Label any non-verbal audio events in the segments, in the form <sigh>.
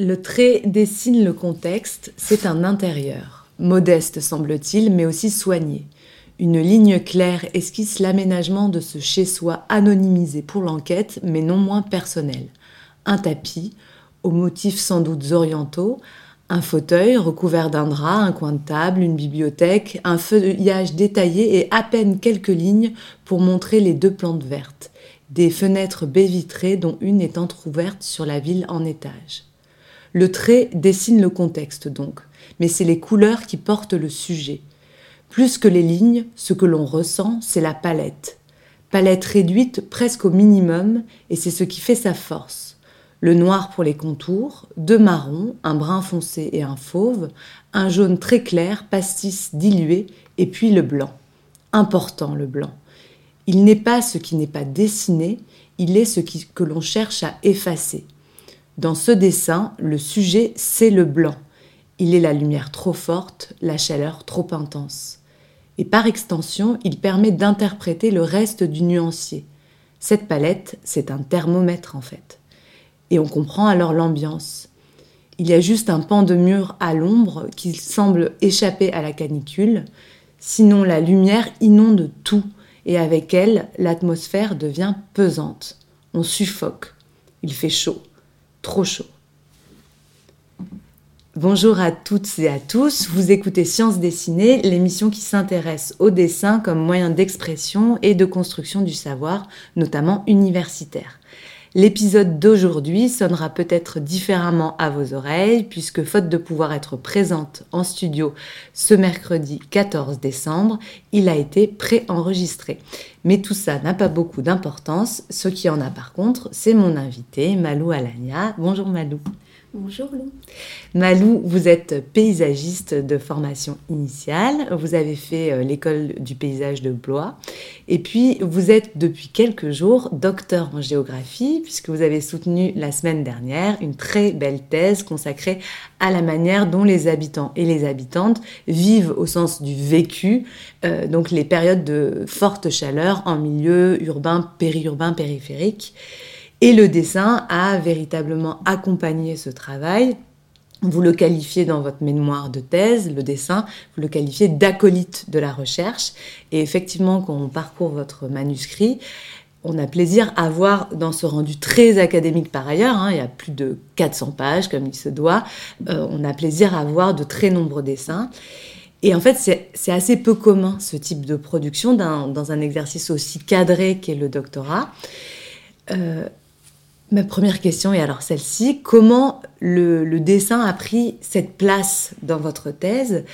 Le trait dessine le contexte, c'est un intérieur. Modeste semble-t-il, mais aussi soigné. Une ligne claire esquisse l'aménagement de ce chez-soi anonymisé pour l'enquête, mais non moins personnel. Un tapis, aux motifs sans doute orientaux, un fauteuil recouvert d'un drap, un coin de table, une bibliothèque, un feuillage détaillé et à peine quelques lignes pour montrer les deux plantes vertes. Des fenêtres baies vitrées dont une est entr'ouverte sur la ville en étage. Le trait dessine le contexte donc, mais c'est les couleurs qui portent le sujet. Plus que les lignes, ce que l'on ressent, c'est la palette. Palette réduite presque au minimum, et c'est ce qui fait sa force. Le noir pour les contours, deux marrons, un brun foncé et un fauve, un jaune très clair, pastis dilué, et puis le blanc. Important le blanc. Il n'est pas ce qui n'est pas dessiné, il est ce que l'on cherche à effacer. Dans ce dessin, le sujet, c'est le blanc. Il est la lumière trop forte, la chaleur trop intense. Et par extension, il permet d'interpréter le reste du nuancier. Cette palette, c'est un thermomètre en fait. Et on comprend alors l'ambiance. Il y a juste un pan de mur à l'ombre qui semble échapper à la canicule, sinon la lumière inonde tout, et avec elle, l'atmosphère devient pesante. On suffoque. Il fait chaud Bonjour à toutes et à tous, vous écoutez Sciences dessinées, l'émission qui s'intéresse au dessin comme moyen d'expression et de construction du savoir, notamment universitaire. L'épisode d'aujourd'hui sonnera peut-être différemment à vos oreilles, puisque faute de pouvoir être présente en studio ce mercredi 14 décembre, il a été préenregistré. Mais tout ça n'a pas beaucoup d'importance. Ce qui en a par contre, c'est mon invité, Malou Alania. Bonjour Malou. Bonjour Lou. Malou, vous êtes paysagiste de formation initiale, vous avez fait euh, l'école du paysage de Blois, et puis vous êtes depuis quelques jours docteur en géographie, puisque vous avez soutenu la semaine dernière une très belle thèse consacrée à la manière dont les habitants et les habitantes vivent au sens du vécu, euh, donc les périodes de forte chaleur en milieu urbain, périurbain, périphérique. Et le dessin a véritablement accompagné ce travail. Vous le qualifiez dans votre mémoire de thèse, le dessin, vous le qualifiez d'acolyte de la recherche. Et effectivement, quand on parcourt votre manuscrit, on a plaisir à voir dans ce rendu très académique par ailleurs, hein, il y a plus de 400 pages comme il se doit, euh, on a plaisir à voir de très nombreux dessins. Et en fait, c'est assez peu commun ce type de production dans un exercice aussi cadré qu'est le doctorat. Euh, Ma première question est alors celle-ci. Comment le, dessin a pris cette place dans votre thèse?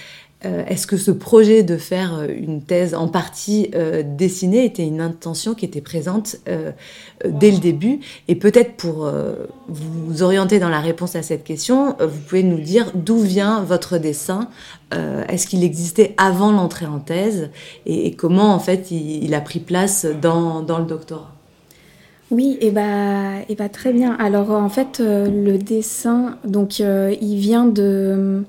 Euh, Est-ce que ce projet de faire euh, une thèse en partie euh, dessinée était une intention qui était présente dès le début? Et peut-être pour vous orienter dans la réponse à cette question, vous pouvez nous dire d'où vient votre dessin Est-ce qu'il existait avant l'entrée en thèse? Et, comment en fait il, a pris place dans le doctorat? Oui, et bah, et bah très bien. Alors en fait, euh, le dessin, donc euh, il vient de,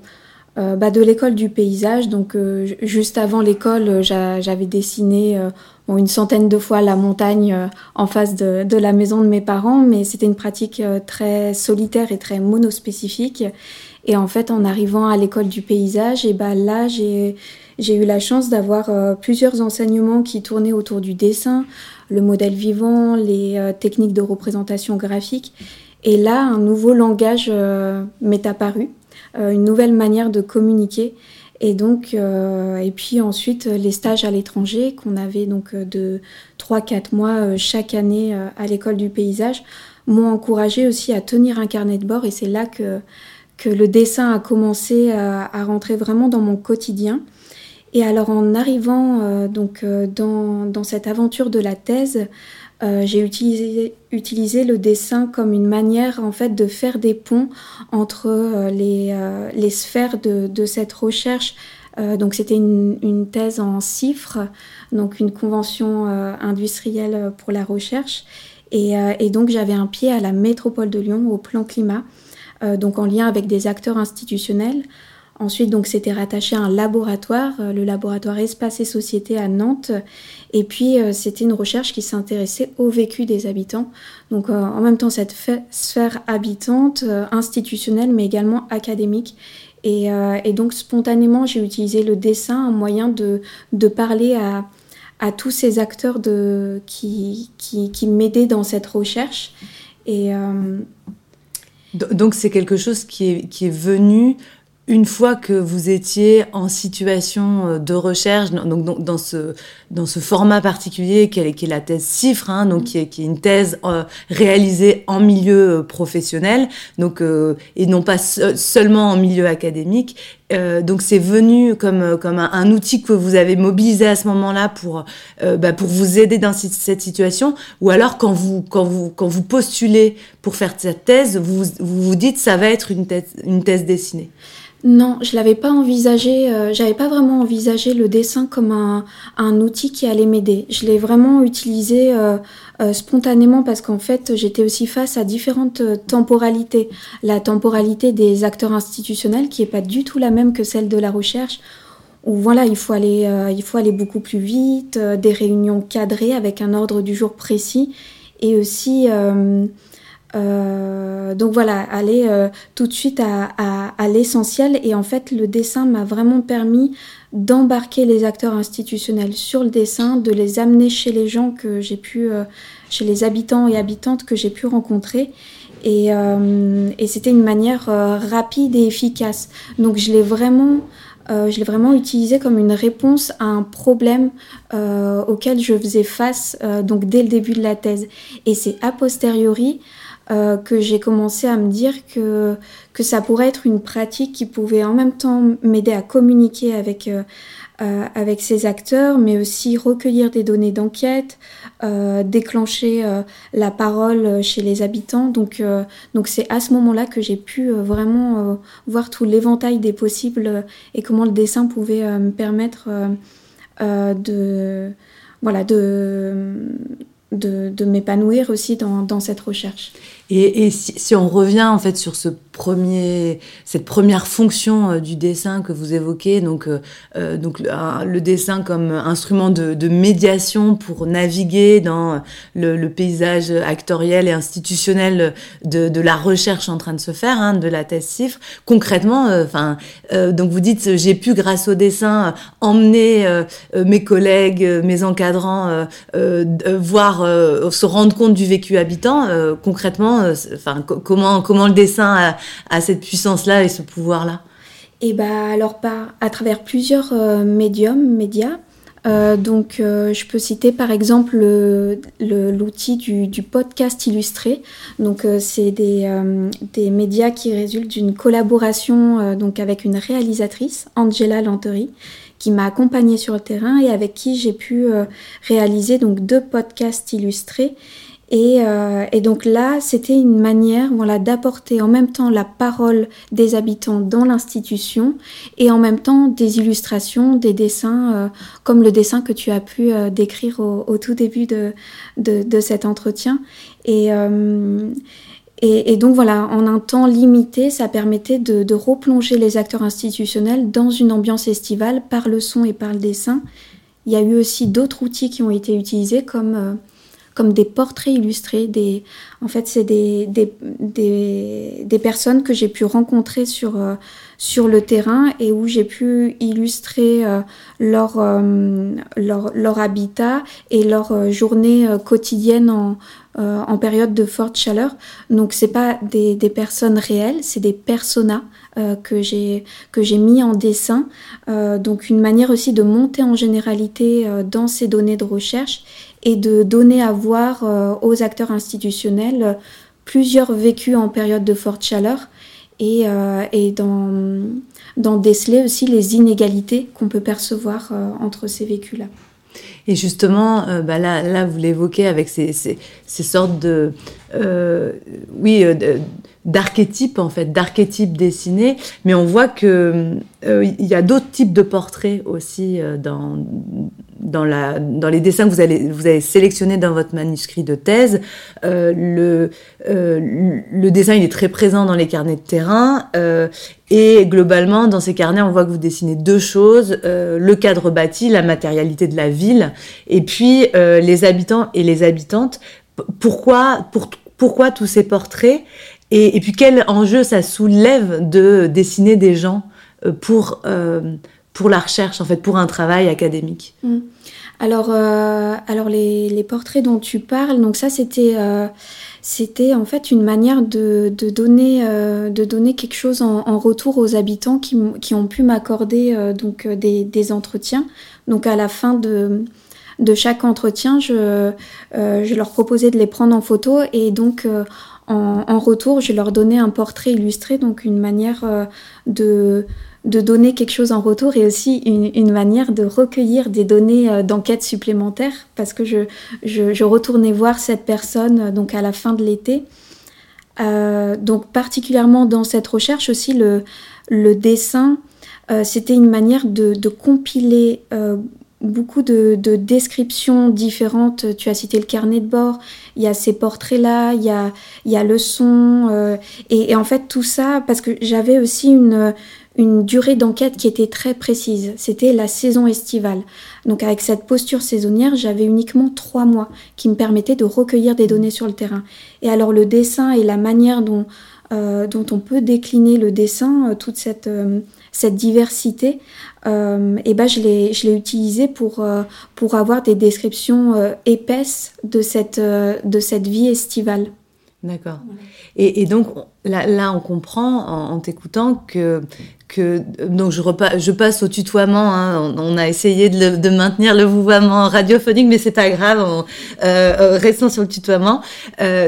euh, bah, de l'école du paysage. Donc juste avant l'école, j'avais dessiné une centaine de fois la montagne en face de, de, la maison de mes parents, mais c'était une pratique très solitaire et très monospécifique. Et en fait, en arrivant à l'école du paysage, et bah là, j'ai j'ai eu la chance d'avoir plusieurs enseignements qui tournaient autour du dessin, le modèle vivant, les euh, techniques de représentation graphique. Et là, un nouveau langage euh, m'est apparu, euh, une nouvelle manière de communiquer. Et donc, et puis ensuite, les stages à l'étranger qu'on avait donc de 3-4 mois chaque année à l'école du paysage m'ont encouragé aussi à tenir un carnet de bord. Et c'est là que, que le dessin a commencé à rentrer vraiment dans mon quotidien. Et alors en arrivant euh, donc euh, dans, cette aventure de la thèse, euh, j'ai utilisé, le dessin comme une manière en fait de faire des ponts entre les, sphères de, cette recherche. donc c'était une, une, thèse en CIFRE, donc une convention industrielle pour la recherche. Et, et donc j'avais un pied à la métropole de Lyon au plan climat, donc en lien avec des acteurs institutionnels Ensuite, donc, c'était rattaché à un laboratoire, le laboratoire Espace et Société à Nantes. Et puis, c'était une recherche qui s'intéressait au vécu des habitants. Donc, en même temps, cette sphère habitante, institutionnelle, mais également académique. Et, donc, spontanément, j'ai utilisé le dessin, un moyen de, de parler à, à tous ces acteurs de, qui, qui, qui m'aidaient dans cette recherche. Et, euh, Donc c'est quelque chose qui est, qui est venu une fois que vous étiez en situation euh, de recherche, donc, dans, ce, dans ce format particulier qui est, qui est la thèse CIFRE, hein, donc qui est, qui est une thèse euh, réalisée en milieu professionnel, donc et non pas seulement en milieu académique, euh, donc c'est venu comme comme un, outil que vous avez mobilisé à ce moment-là pour euh, bah, pour vous aider dans cette situation ou alors quand vous quand vous quand vous postulez pour faire cette thèse vous vous, vous dites ça va être une thèse une thèse dessinée non, je l'avais pas envisagé. Euh, j'avais pas vraiment envisagé le dessin comme un, un outil qui allait m'aider. Je l'ai vraiment utilisé euh, euh, spontanément parce qu'en fait, j'étais aussi face à différentes temporalités. La temporalité des acteurs institutionnels qui est pas du tout la même que celle de la recherche. Où voilà, il faut aller, il faut aller beaucoup plus vite, des réunions cadrées avec un ordre du jour précis et aussi euh, donc voilà, aller euh, tout de suite à, l'essentiel. Et en fait, le dessin m'a vraiment permis d'embarquer les acteurs institutionnels sur le dessin, de les amener chez les gens que j'ai pu, euh, chez les habitants et habitantes que j'ai pu rencontrer. Et, c'était une manière rapide et efficace. Donc je l'ai vraiment, je l'ai vraiment utilisé comme une réponse à un problème auquel je faisais face donc dès le début de la thèse. Et c'est a posteriori euh, que j'ai commencé à me dire que, que ça pourrait être une pratique qui pouvait en même temps m'aider à communiquer avec, euh, euh, avec ces acteurs, mais aussi recueillir des données d'enquête, déclencher la parole chez les habitants. Donc donc c'est à ce moment-là que j'ai pu vraiment voir tout l'éventail des possibles et comment le dessin pouvait me permettre de voilà de de, m'épanouir aussi dans, dans, cette recherche. Et, et si, si, on revient en fait sur ce premier, cette première fonction euh, du dessin que vous évoquez, donc, euh, euh donc le, dessin comme instrument de, de, médiation pour naviguer dans le, le, paysage actoriel et institutionnel de, de, la recherche en train de se faire, hein, de la thèse CIFRE. Concrètement, euh, enfin, donc vous dites, j'ai pu grâce au dessin emmener mes collègues, mes encadrants, voir, se rendre compte du vécu habitant. concrètement, enfin, comment comment le dessin a, cette puissance-là et ce pouvoir-là eh bah alors par à travers plusieurs euh, médiums, médias. Euh, donc, euh, je peux citer par exemple l'outil du, podcast illustré. Donc, c'est des, des, médias qui résultent d'une collaboration donc avec une réalisatrice, Angela Lantery, qui m'a accompagnée sur le terrain et avec qui j'ai pu réaliser donc deux podcasts illustrés euh, et, donc là, c'était une manière voilà, d'apporter en même temps la parole des habitants dans l'institution et en même temps des illustrations, des dessins, euh, comme le dessin que tu as pu euh, décrire au, tout début de, de, cet entretien. Et, et, donc voilà, en un temps limité, ça permettait de, de replonger les acteurs institutionnels dans une ambiance estivale par le son et par le dessin. Il y a eu aussi d'autres outils qui ont été utilisés comme comme des portraits illustrés. Des, en fait, c'est des, des, des, des, personnes que j'ai pu rencontrer sur, euh, sur le terrain et où j'ai pu illustrer euh, leur, euh, leur, leur, habitat et leur journée quotidienne en, en période de forte chaleur. Donc, c'est pas des, des personnes réelles, c'est des personas. que j'ai que j'ai mis en dessin donc une manière aussi de monter en généralité dans ces données de recherche et de donner à voir euh, aux acteurs institutionnels euh, plusieurs vécus en période de forte chaleur et, euh, et d'en déceler aussi les inégalités qu'on peut percevoir entre ces vécus-là. Et justement, bah là, là, vous l'évoquez avec ces, ces, ces, sortes de, oui, d'archétypes en fait, d'archétypes dessinés, mais on voit que il y a d'autres types de portraits aussi dans dans, les dessins que vous, allez, vous avez sélectionnés dans votre manuscrit de thèse, le, le dessin il est très présent dans les carnets de terrain et globalement, dans ces carnets, on voit que vous dessinez deux choses le cadre bâti, la matérialité de la ville, et puis les habitants et les habitantes. Pourquoi, pour, pourquoi tous ces portraits? Et, puis quel enjeu ça soulève de dessiner des gens euh, pour, euh, pour la recherche, en fait, pour un travail académique mmh. Alors, euh, alors les, portraits dont tu parles, donc ça c'était c'était en fait une manière de, de donner, de donner quelque chose en, retour aux habitants qui, qui ont pu m'accorder donc des, des, entretiens. Donc à la fin de, de chaque entretien, je, je leur proposais de les prendre en photo et donc en, retour, je leur donnais un portrait illustré, donc une manière euh, de, donner quelque chose en retour et aussi une, manière de recueillir des données euh, d'enquête supplémentaires parce que je, retournais voir cette personne euh, donc à la fin de l'été. donc particulièrement dans cette recherche aussi, le, dessin, c'était une manière de compiler beaucoup de, descriptions différentes. Tu as cité le carnet de bord, il y a ces portraits-là, il y a, le son. Euh, et, en fait, tout ça, parce que j'avais aussi une, durée d'enquête qui était très précise. C'était la saison estivale. Donc avec cette posture saisonnière, j'avais uniquement trois mois qui me permettaient de recueillir des données sur le terrain. Et alors le dessin et la manière dont, euh, on peut décliner le dessin, euh, toute cette cette diversité, euh, et ben je l'ai je l'ai utilisé pour euh, pour avoir des descriptions euh, épaisses de cette de cette vie estivale. D'accord. Et, et, donc là, là on comprend en, t'écoutant que que donc je repasse je passe au tutoiement. Hein, on, a essayé de, de, maintenir le vouvoiement radiophonique, mais c'est pas grave. restons sur le tutoiement.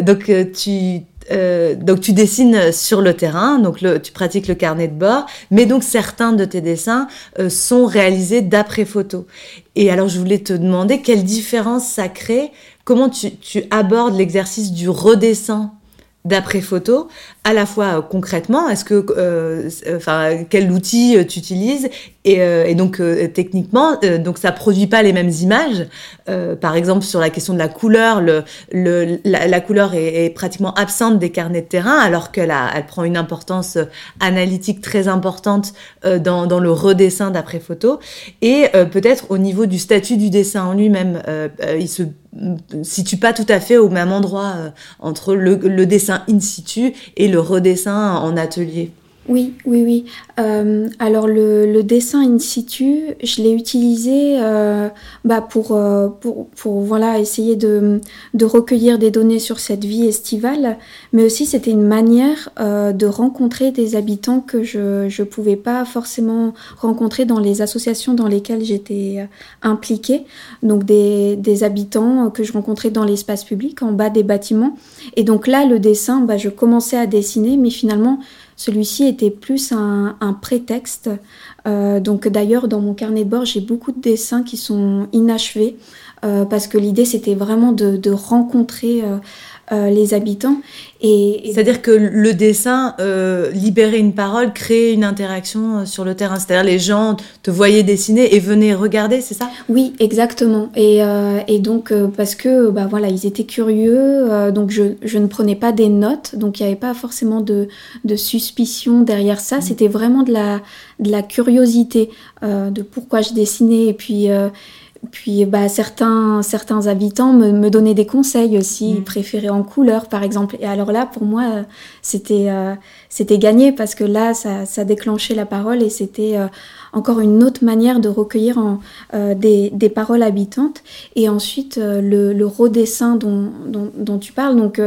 donc tu euh, donc tu dessines sur le terrain, donc tu pratiques le carnet de bord, mais donc certains de tes dessins euh, sont réalisés d'après photo. Et alors je voulais te demander quelle différence ça crée, comment tu, tu abordes l'exercice du redessin? D'après photo, à la fois euh, concrètement, est-ce que, euh, enfin, quel outil euh, tu utilises et, et donc techniquement, donc ça produit pas les mêmes images. par exemple, sur la question de la couleur, le, le la, couleur est, est, pratiquement absente des carnets de terrain, alors qu'elle elle prend une importance analytique très importante dans, dans le redessin d'après photo. Et peut-être au niveau du statut du dessin en lui-même, il se situe pas tout à fait au même endroit euh, entre le, le, dessin in situ et le redessin en atelier. Oui, oui, oui. Euh, alors le, le, dessin in situ, je l'ai utilisé euh, bah pour, euh, pour, pour, voilà, essayer de, de, recueillir des données sur cette vie estivale, mais aussi c'était une manière euh, de rencontrer des habitants que je ne pouvais pas forcément rencontrer dans les associations dans lesquelles j'étais euh, impliquée, donc des, des, habitants que je rencontrais dans l'espace public, en bas des bâtiments. Et donc là, le dessin, bah, je commençais à dessiner, mais finalement, celui-ci était plus un, prétexte. Euh, donc d'ailleurs, dans mon carnet de bord, j'ai beaucoup de dessins qui sont inachevés euh, parce que l'idée, c'était vraiment de, rencontrer euh, les habitants. Et, C'est-à-dire que le dessin, euh, libérer une parole, créer une interaction euh, sur le terrain. C'est-à-dire les gens te voyaient dessiner et venaient regarder, c'est ça? Oui, exactement. Et, euh, et donc euh, parce que bah voilà, ils étaient curieux, donc je, je, ne prenais pas des notes, donc il n'y avait pas forcément de, de suspicion derrière ça. Mmh. C'était vraiment de la de la curiosité de pourquoi je dessinais et puis puis bah, certains, certains habitants me, me donnaient des conseils aussi, ils mm. préféraient en couleur par exemple. Et alors là, pour moi, c'était euh, c'était gagné parce que là, ça, ça déclenchait la parole et c'était euh, encore une autre manière de recueillir en, euh, des, des, paroles habitantes. Et ensuite, le, le redessin dont, dont, dont, tu parles, donc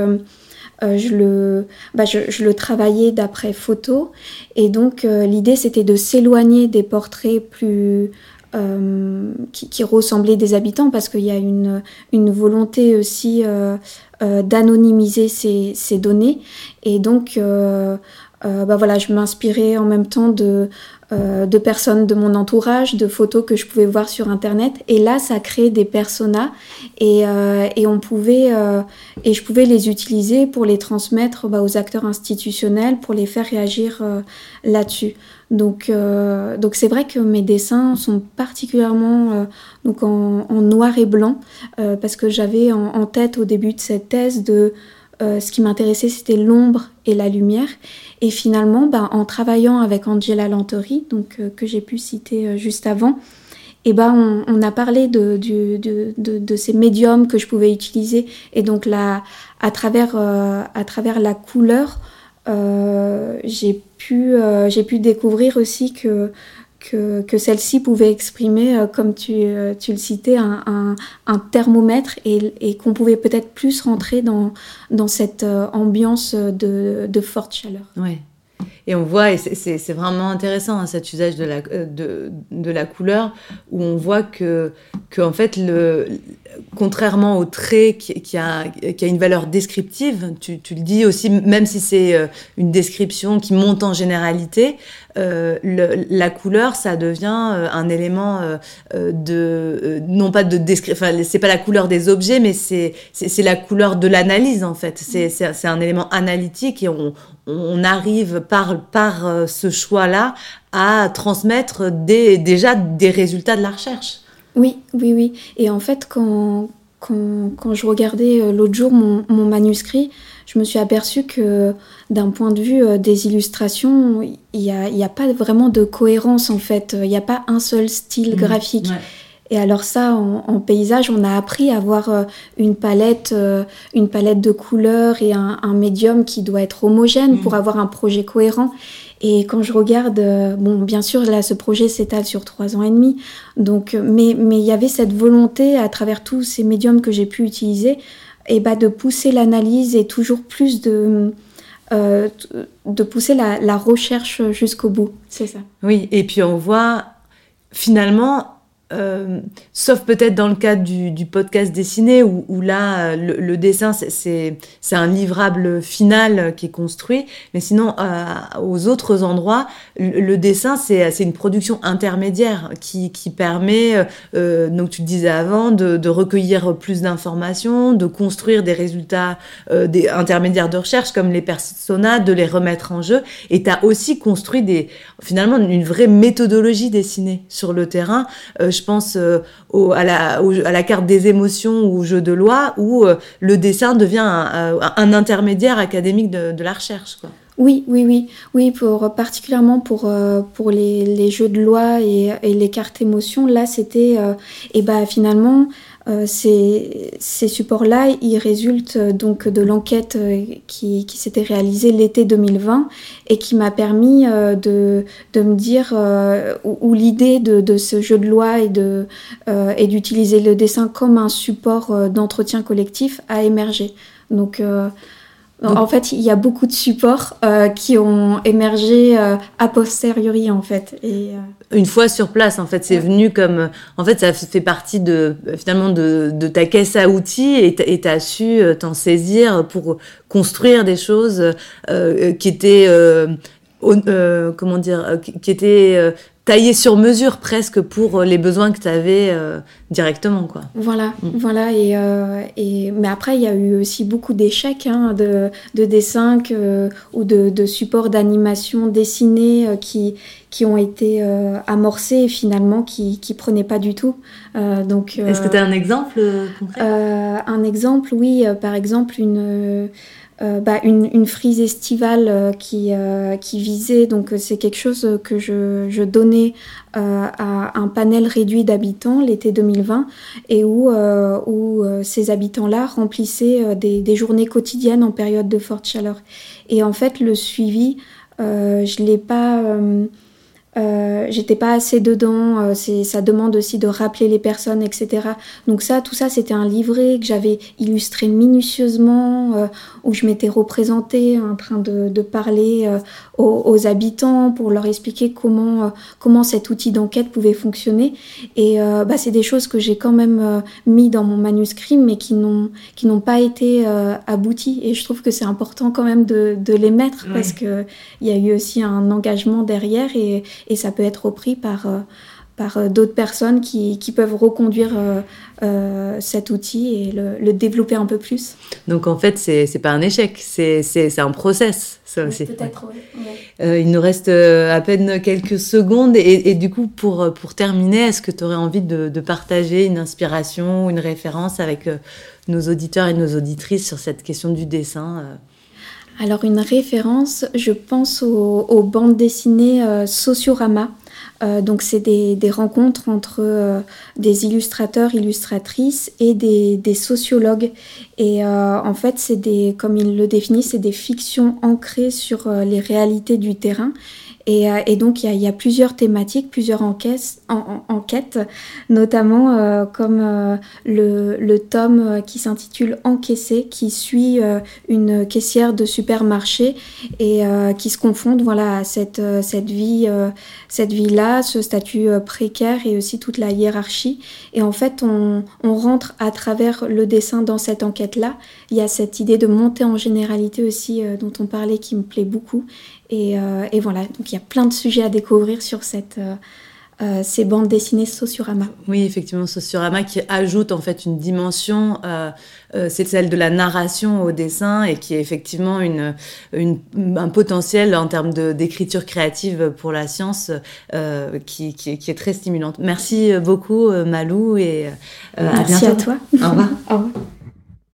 je, le, bah, je, je, le travaillais d'après photo. Et donc, l'idée, c'était de s'éloigner des portraits plus euh, qui, qui, ressemblaient des habitants parce qu'il y a une, une volonté aussi euh, d'anonymiser ces, ces, données. Et donc, bah voilà, je m'inspirais en même temps de euh, de personnes de mon entourage, de photos que je pouvais voir sur internet. Et là, ça crée des personas et, euh, et on pouvait euh, et je pouvais les utiliser pour les transmettre bah, aux acteurs institutionnels, pour les faire réagir là-dessus. Donc, donc c'est vrai que mes dessins sont particulièrement donc en, noir et blanc parce que j'avais en, tête au début de cette thèse de ce qui m'intéressait, c'était l'ombre et la lumière. Et finalement, ben, en travaillant avec Angela Lantori, donc, euh, que j'ai pu citer euh, juste avant, et ben, on, a parlé de, de, de, ces médiums que je pouvais utiliser. Et donc là, à, travers, euh, à travers la couleur, j'ai pu, j'ai pu découvrir aussi que que, celle-ci pouvait exprimer, euh, comme tu, euh, tu, le citais, un, un, thermomètre et, et qu'on pouvait peut-être plus rentrer dans, dans cette euh, ambiance de, de forte chaleur. Ouais. Et on voit, et c'est vraiment intéressant hein, cet usage de la, de, de, la couleur, où on voit que, que en fait, le, contrairement au trait qui, a, qui a une valeur descriptive, tu, tu le dis aussi, même si c'est une description qui monte en généralité, euh, la couleur, ça devient euh, un élément euh, de, non pas de description, enfin, c'est pas la couleur des objets, mais c'est la couleur de l'analyse en fait. C'est un élément analytique et on, on arrive par par ce choix-là à transmettre des, déjà des résultats de la recherche. Oui, oui, oui. Et en fait, quand, quand, quand je regardais l'autre jour mon, mon manuscrit, je me suis aperçue que d'un point de vue euh, des illustrations, il n'y a, a, pas vraiment de cohérence en fait. Il n'y a pas un seul style mmh, graphique. Et alors ça, en, paysage, on a appris à avoir euh, une palette, euh, une palette de couleurs et un, médium qui doit être homogène pour mmh. avoir un projet cohérent. Et quand je regarde, bon, bien sûr, là, ce projet s'étale sur trois ans et demi. Donc, mais mais il y avait cette volonté à travers tous ces médiums que j'ai pu utiliser et bah, de pousser l'analyse et toujours plus de, euh, de pousser la, la recherche jusqu'au bout. C'est ça. Oui, et puis on voit finalement euh, sauf peut-être dans le cadre du, podcast dessiné, où, là, le, le dessin, c'est un livrable final qui est construit. Mais sinon, euh, aux autres endroits, le, dessin, c'est une production intermédiaire qui, permet, euh, donc tu le disais avant, de, recueillir plus d'informations, de construire des résultats euh, des intermédiaires de recherche, comme les personas, de les remettre en jeu. Et tu as aussi construit des, finalement une vraie méthodologie dessinée sur le terrain. Euh, je pense euh, à, la, carte des émotions ou au jeu de loi, où euh, le dessin devient un, un intermédiaire académique de, la recherche. Oui, oui, oui, oui, particulièrement pour pour les, jeux de loi et, les cartes émotions, là c'était et bah finalement euh, ces, ces supports-là, ils résultent euh, donc de l'enquête euh, qui, qui s'était réalisée l'été 2020 et qui m'a permis de, de me dire où, l'idée de, de, ce jeu de loi et de et d'utiliser le dessin comme un support d'entretien collectif a émergé. Donc en fait, il y a beaucoup de supports euh, qui ont émergé euh, a posteriori, en fait. Et, euh, Une fois sur place, en fait, c'est venu comme... En fait, ça fait partie de, finalement, de, de ta caisse à outils et tu as su t'en saisir pour construire des choses qui étaient... comment dire, qui étaient taillé sur mesure presque pour euh, les besoins que tu avais euh, directement quoi. Voilà, mm. voilà et, euh, et, mais après il y a eu aussi beaucoup d'échecs hein, de, de dessins ou de, de supports d'animation dessinés qui qui ont été amorcés et finalement qui qui prenaient pas du tout. donc Est-ce que tu as un exemple concret? Un exemple oui, par exemple une bah, une, une, frise estivale euh, qui, euh, qui visait, donc c'est quelque chose que je, je donnais à un panel réduit d'habitants l'été 2020 et où, où ces habitants-là remplissaient des, des, journées quotidiennes en période de forte chaleur. Et en fait, le suivi, je ne l'ai pas euh, j'étais pas assez dedans, euh, c'est, ça demande aussi de rappeler les personnes, etc. Donc ça, tout ça, c'était un livret que j'avais illustré minutieusement, euh, où je m'étais représentée en train de, de parler aux, aux, habitants pour leur expliquer comment, comment cet outil d'enquête pouvait fonctionner. Et bah, c'est des choses que j'ai quand même mis dans mon manuscrit, mais qui n'ont, qui n'ont pas été abouties. Et je trouve que c'est important quand même de, de les mettre, parce qu'il y a eu aussi un engagement derrière. Et, et ça peut être repris par, euh, par euh, d'autres personnes qui, qui, peuvent reconduire euh, cet outil et le, développer un peu plus. Donc en fait, c'est n'est pas un échec, c'est un process, ça aussi. Peut-être, il nous reste à peine quelques secondes et, et du coup, pour, pour terminer, est-ce que tu aurais envie de, de, partager une inspiration, une référence avec nos auditeurs et nos auditrices sur cette question du dessin alors une référence, je pense aux, bandes dessinées euh, Sociorama. Euh, donc c'est des, rencontres entre euh, des illustrateurs, illustratrices et des, des sociologues. Et en fait, c'est des, comme ils le définissent, c'est des fictions ancrées sur les réalités du terrain. Euh, et, donc, il y, a, plusieurs thématiques, plusieurs enquêtes, notamment euh, comme euh, le, tome qui s'intitule Encaissé, qui suit une caissière de supermarché et qui se confronte voilà, à cette, cette vie, cette vie-là, ce statut précaire et aussi toute la hiérarchie. Et en fait, on, on rentre à travers le dessin dans cette enquête-là. Il y a cette idée de montée en généralité aussi dont on parlait qui me plaît beaucoup euh, et, voilà, donc il y a plein de sujets à découvrir sur cette, euh, euh, ces bandes dessinées Sociorama. Oui, effectivement, Sociorama qui ajoute en fait une dimension, c'est celle de la narration au dessin et qui est effectivement une, un potentiel en termes d'écriture créative pour la science qui, qui, est très stimulante. Merci beaucoup Malou et à bientôt. Merci à toi. Au revoir. <laughs> Au revoir.